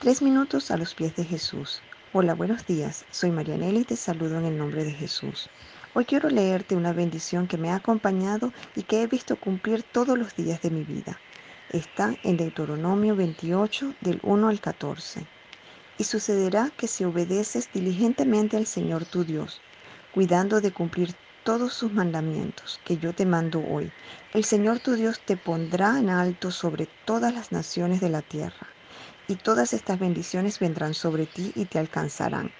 Tres minutos a los pies de Jesús. Hola, buenos días. Soy Marianela y te saludo en el nombre de Jesús. Hoy quiero leerte una bendición que me ha acompañado y que he visto cumplir todos los días de mi vida. Está en Deuteronomio 28 del 1 al 14. Y sucederá que si obedeces diligentemente al Señor tu Dios, cuidando de cumplir todos sus mandamientos que yo te mando hoy, el Señor tu Dios te pondrá en alto sobre todas las naciones de la tierra y todas estas bendiciones vendrán sobre ti y te alcanzarán.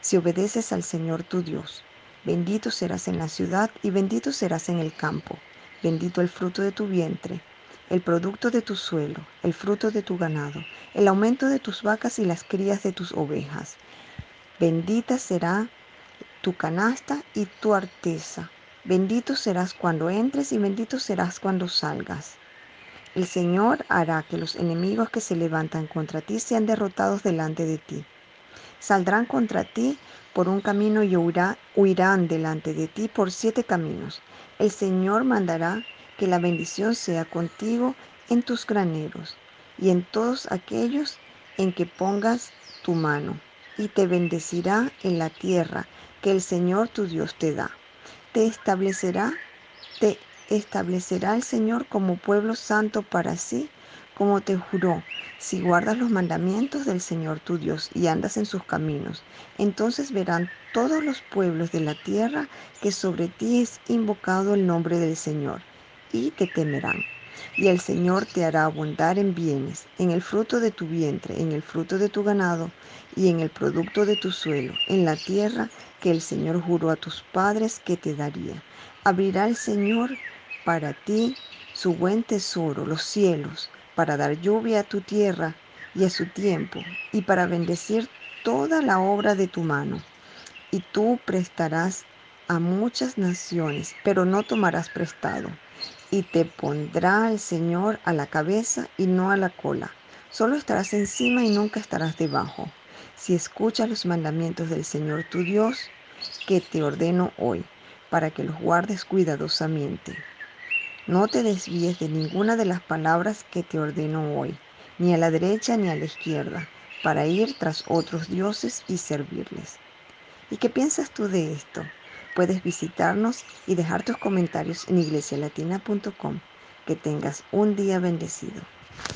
Si obedeces al Señor tu Dios, bendito serás en la ciudad y bendito serás en el campo, bendito el fruto de tu vientre, el producto de tu suelo, el fruto de tu ganado, el aumento de tus vacas y las crías de tus ovejas. Bendita será tu canasta y tu arteza. Bendito serás cuando entres y bendito serás cuando salgas. El Señor hará que los enemigos que se levantan contra ti sean derrotados delante de ti. Saldrán contra ti por un camino y huirán delante de ti por siete caminos. El Señor mandará que la bendición sea contigo en tus graneros y en todos aquellos en que pongas tu mano, y te bendecirá en la tierra que el Señor tu Dios te da. Te establecerá, te establecerá el Señor como pueblo santo para sí, como te juró, si guardas los mandamientos del Señor tu Dios y andas en sus caminos. Entonces verán todos los pueblos de la tierra que sobre ti es invocado el nombre del Señor, y te temerán. Y el Señor te hará abundar en bienes, en el fruto de tu vientre, en el fruto de tu ganado y en el producto de tu suelo, en la tierra que el Señor juró a tus padres que te daría. Abrirá el Señor para ti su buen tesoro, los cielos, para dar lluvia a tu tierra y a su tiempo, y para bendecir toda la obra de tu mano. Y tú prestarás a muchas naciones, pero no tomarás prestado. Y te pondrá el Señor a la cabeza y no a la cola. Solo estarás encima y nunca estarás debajo. Si escuchas los mandamientos del Señor tu Dios, que te ordeno hoy, para que los guardes cuidadosamente. No te desvíes de ninguna de las palabras que te ordeno hoy, ni a la derecha ni a la izquierda, para ir tras otros dioses y servirles. ¿Y qué piensas tú de esto? Puedes visitarnos y dejar tus comentarios en iglesialatina.com. Que tengas un día bendecido.